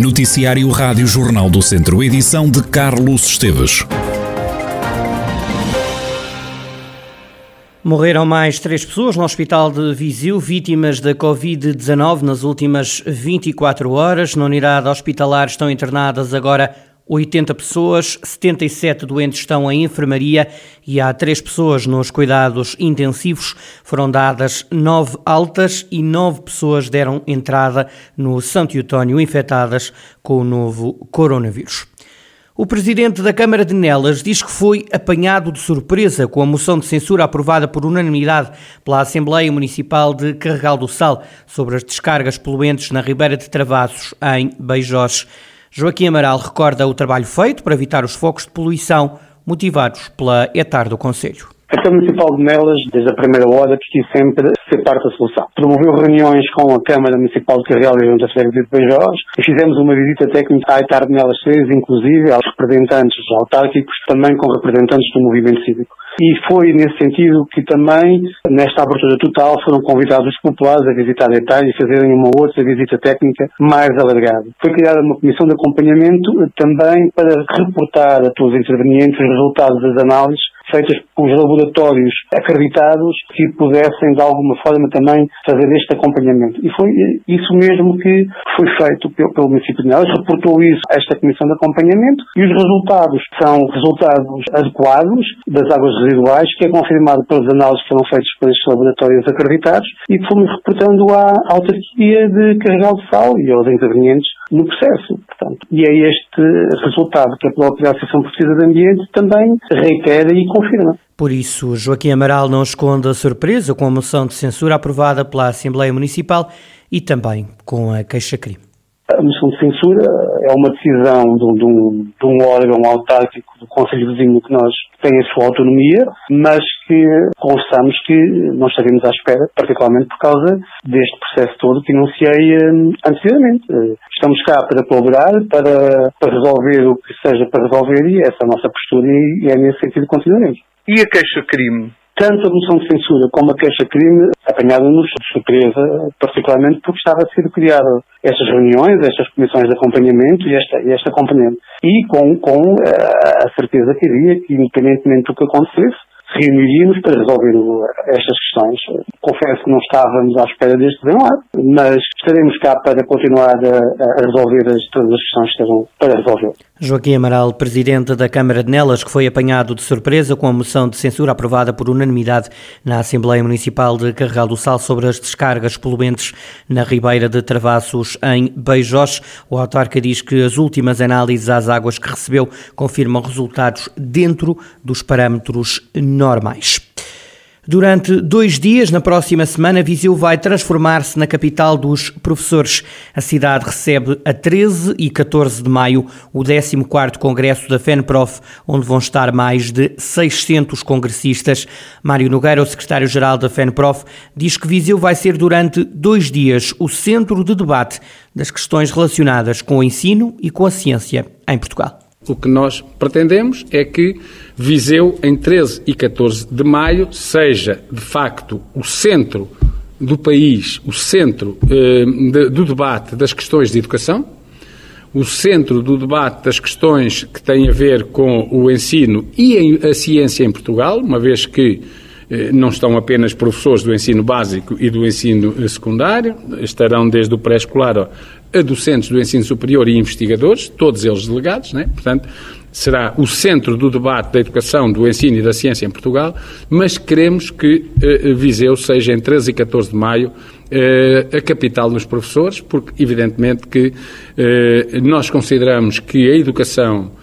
Noticiário Rádio Jornal do Centro, edição de Carlos Esteves. Morreram mais três pessoas no hospital de Viseu, vítimas da Covid-19 nas últimas 24 horas. Na unidade hospitalar estão internadas agora 80 pessoas, 77 doentes estão em enfermaria e há três pessoas nos cuidados intensivos. Foram dadas nove altas e nove pessoas deram entrada no Santo Eutónio infectadas com o novo coronavírus. O presidente da Câmara de Nelas diz que foi apanhado de surpresa com a moção de censura aprovada por unanimidade pela Assembleia Municipal de Carregal do Sal sobre as descargas poluentes na Ribeira de Travassos, em Beijós. Joaquim Amaral recorda o trabalho feito para evitar os focos de poluição motivados pela ETAR do Conselho. A Câmara Municipal de Nelas, desde a primeira hora, quis sempre ser parte da solução. Promoveu reuniões com a Câmara Municipal de Carregal e Junta de Beijós e fizemos uma visita técnica à ETAR de Nelas 3, inclusive aos representantes autárquicos, também com representantes do movimento cívico. E foi nesse sentido que também, nesta abertura total, foram convidados os populares a visitar a ETAR e fazerem uma outra visita técnica mais alargada. Foi criada uma comissão de acompanhamento também para reportar a todos os intervenientes os resultados das análises feitas pelos laboratórios acreditados que pudessem de alguma forma também fazer este acompanhamento. E foi isso mesmo que foi feito pelo, pelo município de Nelas, reportou isso a esta comissão de acompanhamento e os resultados são resultados adequados das águas residuais, que é confirmado pelas análises que foram feitas pelos laboratórios acreditados e que fomos reportando à autarquia de Carregal de Sal e aos intervenientes no processo. Portanto, e é este resultado que a própria Associação Portuguesa de Ambiente também reitera e confirma. Por isso, Joaquim Amaral não esconde a surpresa com a moção de censura aprovada pela Assembleia Municipal e também com a queixa-crime. A moção de censura é uma decisão de, de, um, de um, órgão autárquico do Conselho Vizinho que nós tem a sua autonomia, mas que constamos que não estaremos à espera, particularmente por causa deste processo todo que enunciei eh, anteriormente. Estamos cá para colaborar, para, para resolver o que seja para resolver e essa é a nossa postura e é nesse sentido que continuaremos. E a queixa-crime? Tanto a moção de censura como a queixa-crime apanharam-nos de surpresa, particularmente porque estava a ser criada estas reuniões, estas comissões de acompanhamento e esta, esta componente. E com, com a certeza que havia que, independentemente do que acontecesse, reuniríamos para resolver estas questões. Confesso que não estávamos à espera deste desenlace, mas estaremos cá para continuar a, a resolver as, todas as questões que estejam para resolver. Joaquim Amaral, presidente da Câmara de Nelas, que foi apanhado de surpresa com a moção de censura aprovada por unanimidade na Assembleia Municipal de Carregal do Sal sobre as descargas poluentes na Ribeira de Travassos, em Beijós. O autarca diz que as últimas análises às águas que recebeu confirmam resultados dentro dos parâmetros normais. Durante dois dias, na próxima semana, Viseu vai transformar-se na capital dos professores. A cidade recebe a 13 e 14 de maio o 14º Congresso da FENPROF, onde vão estar mais de 600 congressistas. Mário Nogueira, o secretário-geral da FENPROF, diz que Viseu vai ser durante dois dias o centro de debate das questões relacionadas com o ensino e com a ciência em Portugal. O que nós pretendemos é que Viseu, em 13 e 14 de maio, seja de facto o centro do país, o centro eh, de, do debate das questões de educação, o centro do debate das questões que têm a ver com o ensino e a ciência em Portugal, uma vez que eh, não estão apenas professores do ensino básico e do ensino eh, secundário, estarão desde o pré-escolar a docentes do ensino superior e investigadores, todos eles delegados, né? portanto, será o centro do debate da educação, do ensino e da ciência em Portugal, mas queremos que eh, Viseu seja em 13 e 14 de maio eh, a capital dos professores, porque evidentemente que eh, nós consideramos que a educação eh,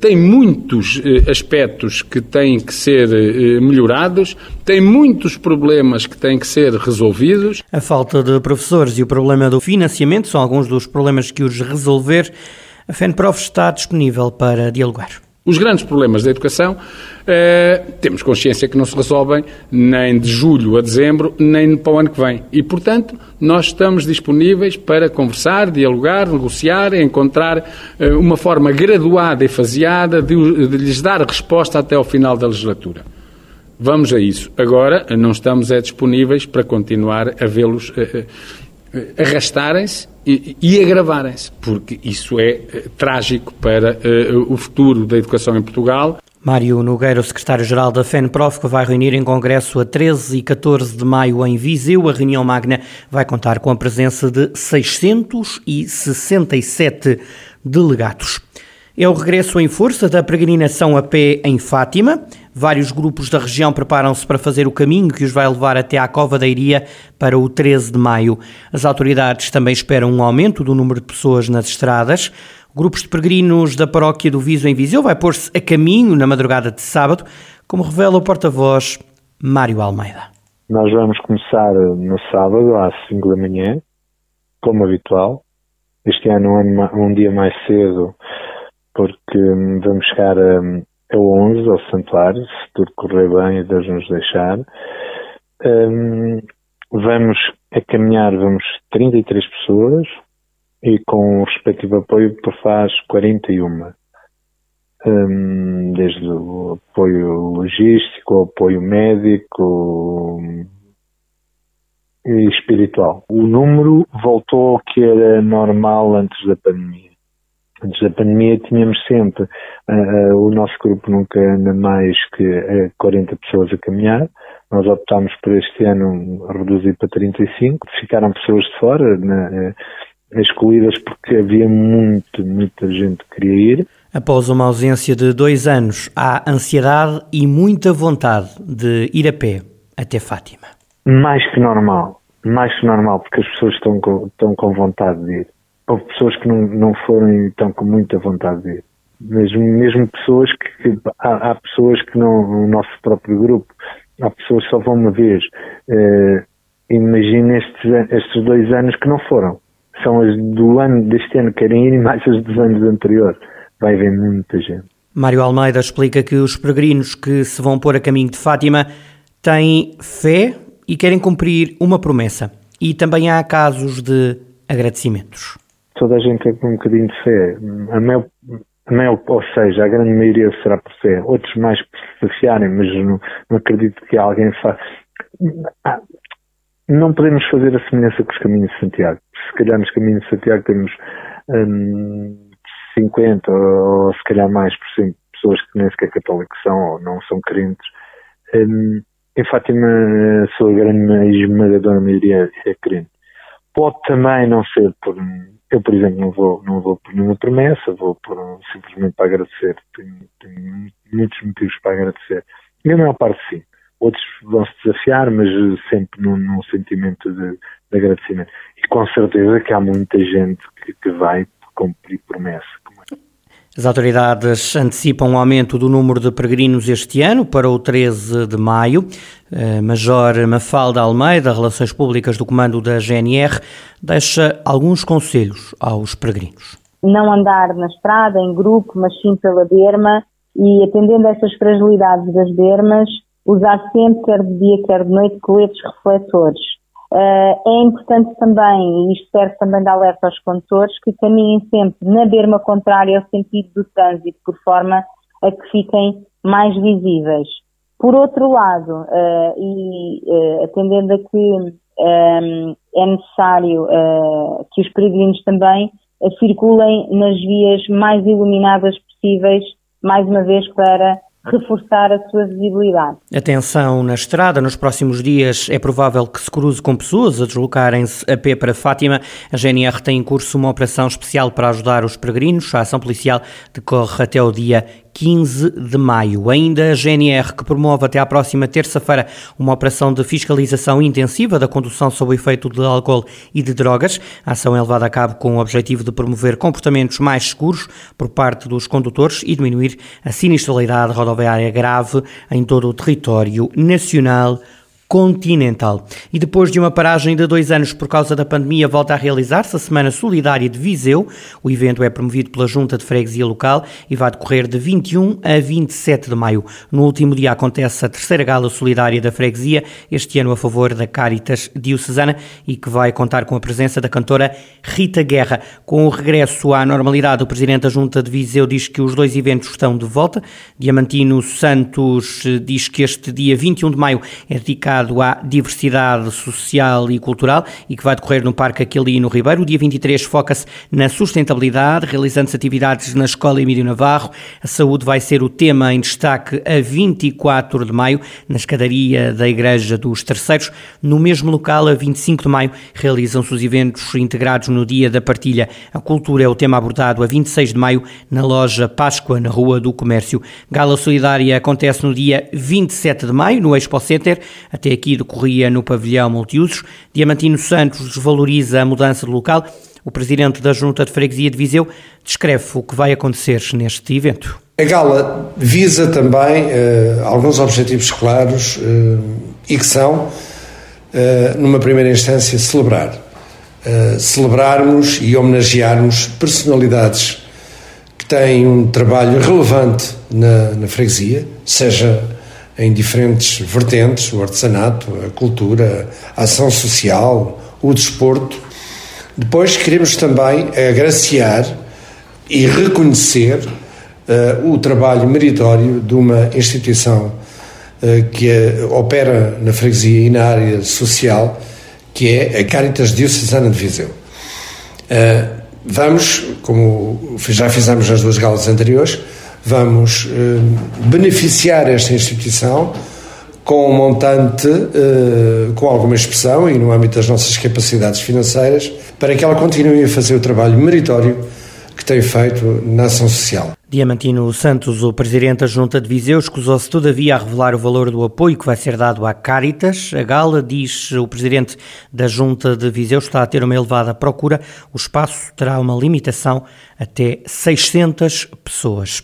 tem muitos eh, aspectos que têm que ser eh, melhorados, tem muitos problemas que têm que ser resolvidos. A falta de professores e o problema do financiamento são alguns dos problemas que os resolver. A FENPROF está disponível para dialogar. Os grandes problemas da educação eh, temos consciência que não se resolvem nem de julho a dezembro, nem para o ano que vem. E, portanto, nós estamos disponíveis para conversar, dialogar, negociar, encontrar eh, uma forma graduada e faseada de, de lhes dar resposta até ao final da legislatura. Vamos a isso. Agora, não estamos é, disponíveis para continuar a vê-los. Eh, arrastarem-se e, e agravarem-se, porque isso é trágico para o futuro da educação em Portugal. Mário Nogueira, o secretário-geral da FENPROF, que vai reunir em congresso a 13 e 14 de maio em Viseu. A reunião magna vai contar com a presença de 667 delegados. É o regresso em força da peregrinação a pé em Fátima. Vários grupos da região preparam-se para fazer o caminho que os vai levar até à Cova da Iria para o 13 de maio. As autoridades também esperam um aumento do número de pessoas nas estradas. Grupos de peregrinos da paróquia do Viso em Viseu vai pôr-se a caminho na madrugada de sábado, como revela o porta-voz Mário Almeida. Nós vamos começar no sábado às 5 da manhã, como habitual. Este ano um, um dia mais cedo, porque hum, vamos chegar a, a 11 ao santuário, se tudo correr bem e Deus nos deixar. Um, vamos a caminhar, vamos 33 pessoas, e com o respectivo apoio por faz 41. Um, desde o apoio logístico, o apoio médico e espiritual. O número voltou ao que era normal antes da pandemia. Antes da pandemia tínhamos sempre, uh, o nosso grupo nunca anda mais que uh, 40 pessoas a caminhar. Nós optámos por este ano reduzir para 35. Ficaram pessoas de fora, né, excluídas porque havia muito, muita gente que queria ir. Após uma ausência de dois anos, há ansiedade e muita vontade de ir a pé até Fátima. Mais que normal, mais que normal, porque as pessoas estão com, estão com vontade de ir. Houve pessoas que não, não foram e estão com muita vontade de ir. Mesmo, mesmo pessoas que, que há, há, pessoas que não, no nosso próprio grupo, há pessoas que só vão uma vez. Uh, Imagina estes, estes dois anos que não foram são as do ano deste ano que querem ir e mais as dos anos anteriores. Vai haver muita gente. Mário Almeida explica que os peregrinos que se vão pôr a caminho de Fátima têm fé e querem cumprir uma promessa. E também há casos de agradecimentos. Toda a gente tem um bocadinho de fé. A maior, a ou seja, a grande maioria será por fé. Outros mais por se mas não, não acredito que alguém faça. Não podemos fazer a semelhança com os caminhos de Santiago. Se calhar nos caminhos de Santiago temos hum, 50 ou se calhar mais por cento pessoas que nem sequer católicos são ou não são crentes. Hum, em Fátima, a sua grande esmagadora maioria é crente. Pode também não ser por. Eu, por exemplo, não vou, não vou por nenhuma promessa, vou por simplesmente para agradecer. Tenho, tenho muitos motivos para agradecer. E a maior parte sim outros vão se desafiar, mas sempre num, num sentimento de, de, agradecimento. E com certeza que há muita gente que, que vai cumprir promessa. As autoridades antecipam o aumento do número de peregrinos este ano para o 13 de maio. Eh, Major Mafalda Almeida, Relações Públicas do Comando da GNR, deixa alguns conselhos aos peregrinos. Não andar na estrada em grupo, mas sim pela berma e atendendo a essas fragilidades das bermas, usar sempre, quer de dia, quer de noite, coletes refletores. Uh, é importante também, e serve também de alerta aos condutores, que caminhem sempre na berma contrária ao sentido do trânsito, por forma a que fiquem mais visíveis. Por outro lado, uh, e uh, atendendo a que um, é necessário que os peregrinos também circulem nas vias mais iluminadas possíveis, mais uma vez para reforçar a sua visibilidade. Atenção na estrada, nos próximos dias é provável que se cruze com pessoas a deslocarem-se a pé para Fátima. A GNR tem em curso uma operação especial para ajudar os peregrinos. A ação policial decorre até o dia 15 de maio. Ainda a GNR, que promove até à próxima terça-feira uma operação de fiscalização intensiva da condução sob o efeito de álcool e de drogas. A ação é levada a cabo com o objetivo de promover comportamentos mais seguros por parte dos condutores e diminuir a sinistralidade rodoviária grave em todo o território nacional continental. E depois de uma paragem de dois anos por causa da pandemia, volta a realizar-se a Semana Solidária de Viseu. O evento é promovido pela Junta de Freguesia Local e vai decorrer de 21 a 27 de maio. No último dia acontece a terceira gala solidária da freguesia, este ano a favor da Caritas Diocesana e que vai contar com a presença da cantora Rita Guerra. Com o regresso à normalidade, o Presidente da Junta de Viseu diz que os dois eventos estão de volta. Diamantino Santos diz que este dia 21 de maio é dedicado dedicado à diversidade social e cultural e que vai decorrer no Parque Aquili no Ribeiro. O dia 23 foca-se na sustentabilidade, realizando-se atividades na Escola Emílio Navarro. A saúde vai ser o tema em destaque a 24 de maio, na escadaria da Igreja dos Terceiros. No mesmo local, a 25 de maio, realizam-se os eventos integrados no Dia da Partilha. A cultura é o tema abordado a 26 de maio na loja Páscoa, na Rua do Comércio. Gala Solidária acontece no dia 27 de maio, no Expo Center. Até aqui decorria no pavilhão multiusos. Diamantino Santos desvaloriza a mudança do local. O presidente da Junta de Freguesia de Viseu descreve o que vai acontecer neste evento. A gala visa também uh, alguns objetivos claros uh, e que são, uh, numa primeira instância, celebrar. celebrarmos e homenagearmos personalidades que têm um trabalho relevante na, na freguesia, seja em diferentes vertentes, o artesanato, a cultura, a ação social, o desporto. Depois queremos também agraciar e reconhecer uh, o trabalho meritório de uma instituição uh, que é, opera na freguesia e na área social, que é a Caritas Diocesana de Viseu. Uh, vamos, como já fizemos nas duas galas anteriores, vamos eh, beneficiar esta instituição com um montante, eh, com alguma expressão e no âmbito das nossas capacidades financeiras, para que ela continue a fazer o trabalho meritório que tem feito na ação social. Diamantino Santos, o presidente da Junta de Viseu, escusou-se todavia a revelar o valor do apoio que vai ser dado à Caritas. A Gala, diz o presidente da Junta de Viseu, está a ter uma elevada procura. O espaço terá uma limitação até 600 pessoas.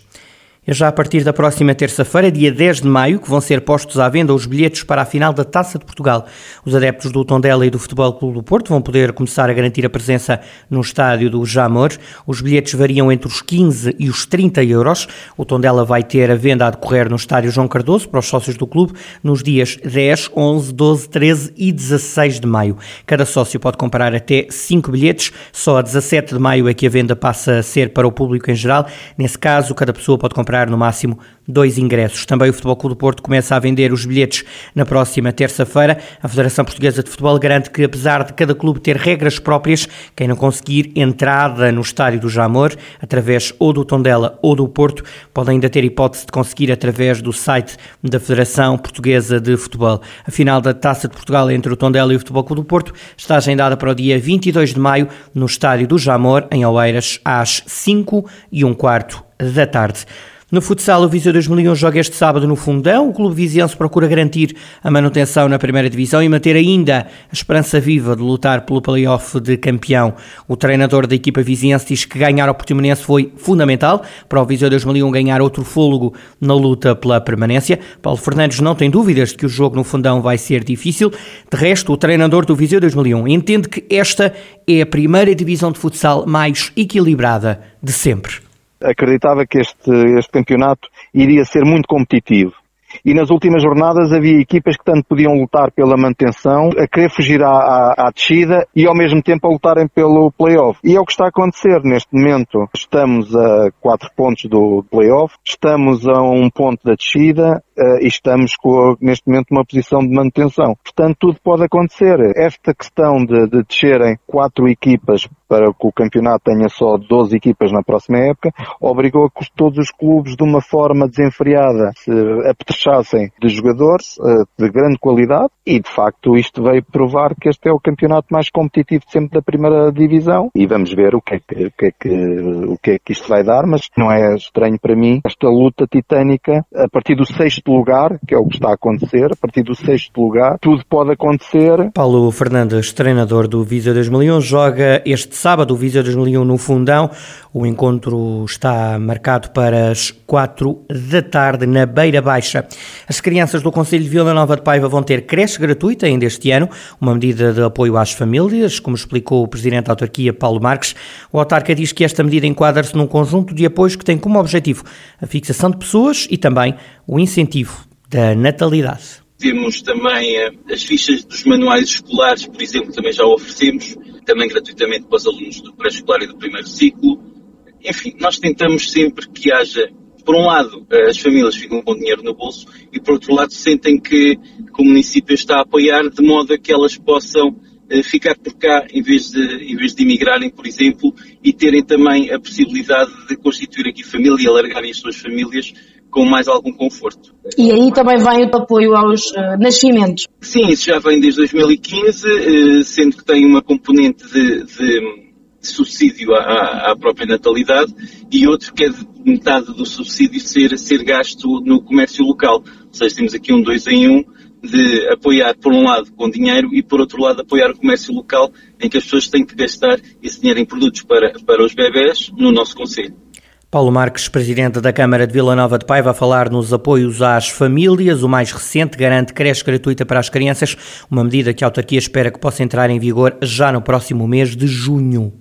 Já a partir da próxima terça-feira, dia 10 de maio, que vão ser postos à venda os bilhetes para a final da Taça de Portugal. Os adeptos do Tondela e do Futebol Clube do Porto vão poder começar a garantir a presença no estádio do Jamor. Os bilhetes variam entre os 15 e os 30 euros. O Tondela vai ter a venda a decorrer no estádio João Cardoso para os sócios do clube nos dias 10, 11, 12, 13 e 16 de maio. Cada sócio pode comprar até 5 bilhetes. Só a 17 de maio é que a venda passa a ser para o público em geral. Nesse caso, cada pessoa pode comprar comprar no máximo dois ingressos. Também o Futebol Clube do Porto começa a vender os bilhetes na próxima terça-feira. A Federação Portuguesa de Futebol garante que, apesar de cada clube ter regras próprias, quem não conseguir entrada no estádio do Jamor, através ou do Tondela ou do Porto, pode ainda ter hipótese de conseguir através do site da Federação Portuguesa de Futebol. A final da Taça de Portugal entre o Tondela e o Futebol Clube do Porto está agendada para o dia 22 de maio no estádio do Jamor, em Oeiras, às 5 e um quarto da tarde. No futsal, o Viseu 2001 joga este sábado no Fundão. O clube viziense procura garantir a manutenção na primeira divisão e manter ainda a esperança viva de lutar pelo playoff de campeão. O treinador da equipa viziense diz que ganhar ao Portimonense foi fundamental para o Viseu 2001 ganhar outro fôlego na luta pela permanência. Paulo Fernandes não tem dúvidas de que o jogo no Fundão vai ser difícil. De resto, o treinador do Viseu 2001 entende que esta é a primeira divisão de futsal mais equilibrada de sempre acreditava que este, este campeonato iria ser muito competitivo. E nas últimas jornadas havia equipas que tanto podiam lutar pela manutenção, a querer fugir à, à, à descida e ao mesmo tempo a lutarem pelo playoff. E é o que está a acontecer neste momento. Estamos a quatro pontos do playoff, estamos a um ponto da descida uh, e estamos com, neste momento numa posição de manutenção. Portanto, tudo pode acontecer. Esta questão de, de descerem quatro equipas para que o campeonato tenha só 12 equipas na próxima época, obrigou a que todos os clubes, de uma forma desenfreada, se apetrechassem de jogadores uh, de grande qualidade e, de facto, isto veio provar que este é o campeonato mais competitivo de sempre da primeira divisão e vamos ver o que é que, o que, é que, o que, é que isto vai dar, mas não é estranho para mim esta luta titânica a partir do sexto lugar, que é o que está a acontecer, a partir do sexto lugar, tudo pode acontecer. Paulo Fernandes, treinador do Visa 2001, joga este sábado o Visa 2001 no Fundão. O encontro está marcado para as quatro da tarde na Beira Baixa. As crianças do Conselho de Vila Nova de Paiva vão ter creche gratuita ainda este ano, uma medida de apoio às famílias, como explicou o Presidente da Autarquia, Paulo Marques. O autarca diz que esta medida enquadra-se num conjunto de apoios que tem como objetivo a fixação de pessoas e também o incentivo da natalidade. Temos também eh, as fichas dos manuais escolares, por exemplo, também já oferecemos, também gratuitamente para os alunos do pré-escolar e do primeiro ciclo. Enfim, nós tentamos sempre que haja por um lado, as famílias ficam com dinheiro no bolso e, por outro lado, sentem que, que o município está a apoiar de modo a que elas possam eh, ficar por cá em vez, de, em vez de emigrarem, por exemplo, e terem também a possibilidade de constituir aqui família e alargarem as suas famílias com mais algum conforto. E aí também vem o apoio aos uh, nascimentos? Sim, isso já vem desde 2015, uh, sendo que tem uma componente de, de, subsídio à, à, própria natalidade e outro que é de metade do subsídio ser, ser gasto no comércio local. Ou seja, temos aqui um dois em um de apoiar, por um lado, com dinheiro e, por outro lado, apoiar o comércio local, em que as pessoas têm que gastar esse dinheiro em produtos para, para os bebés no nosso Conselho. Paulo Marques, presidente da Câmara de Vila Nova de Paiva, a falar nos apoios às famílias. O mais recente garante creche gratuita para as crianças, uma medida que a autarquia espera que possa entrar em vigor já no próximo mês de junho.